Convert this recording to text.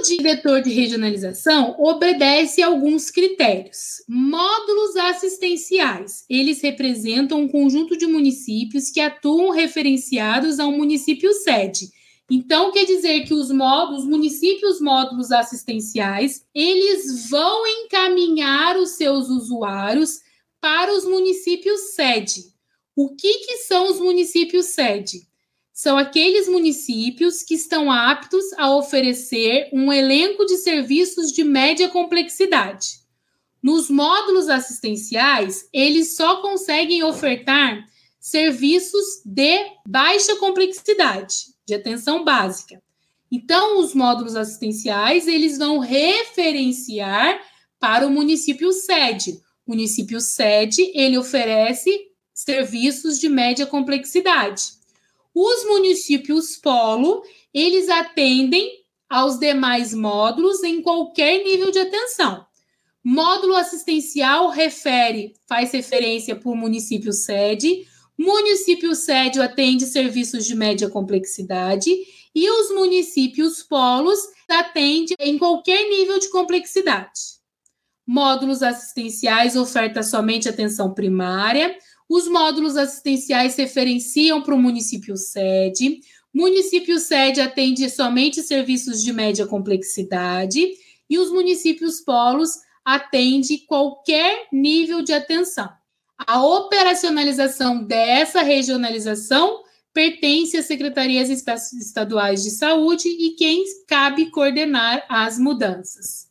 plano diretor de regionalização obedece a alguns critérios. Módulos assistenciais. Eles representam um conjunto de municípios que atuam referenciados a um município sede. Então, quer dizer que os módulos, municípios módulos assistenciais, eles vão encaminhar os seus usuários para os municípios sede. O que, que são os municípios sede? São aqueles municípios que estão aptos a oferecer um elenco de serviços de média complexidade. Nos módulos assistenciais, eles só conseguem ofertar serviços de baixa complexidade, de atenção básica. Então, os módulos assistenciais, eles vão referenciar para o município sede. O município sede, ele oferece serviços de média complexidade. Os municípios polo, eles atendem aos demais módulos em qualquer nível de atenção. Módulo assistencial refere, faz referência o município sede. Município sede atende serviços de média complexidade e os municípios polos atende em qualquer nível de complexidade. Módulos assistenciais oferta somente atenção primária. Os módulos assistenciais referenciam para o município sede. Município sede atende somente serviços de média complexidade e os municípios polos atende qualquer nível de atenção. A operacionalização dessa regionalização pertence às secretarias estaduais de saúde e quem cabe coordenar as mudanças.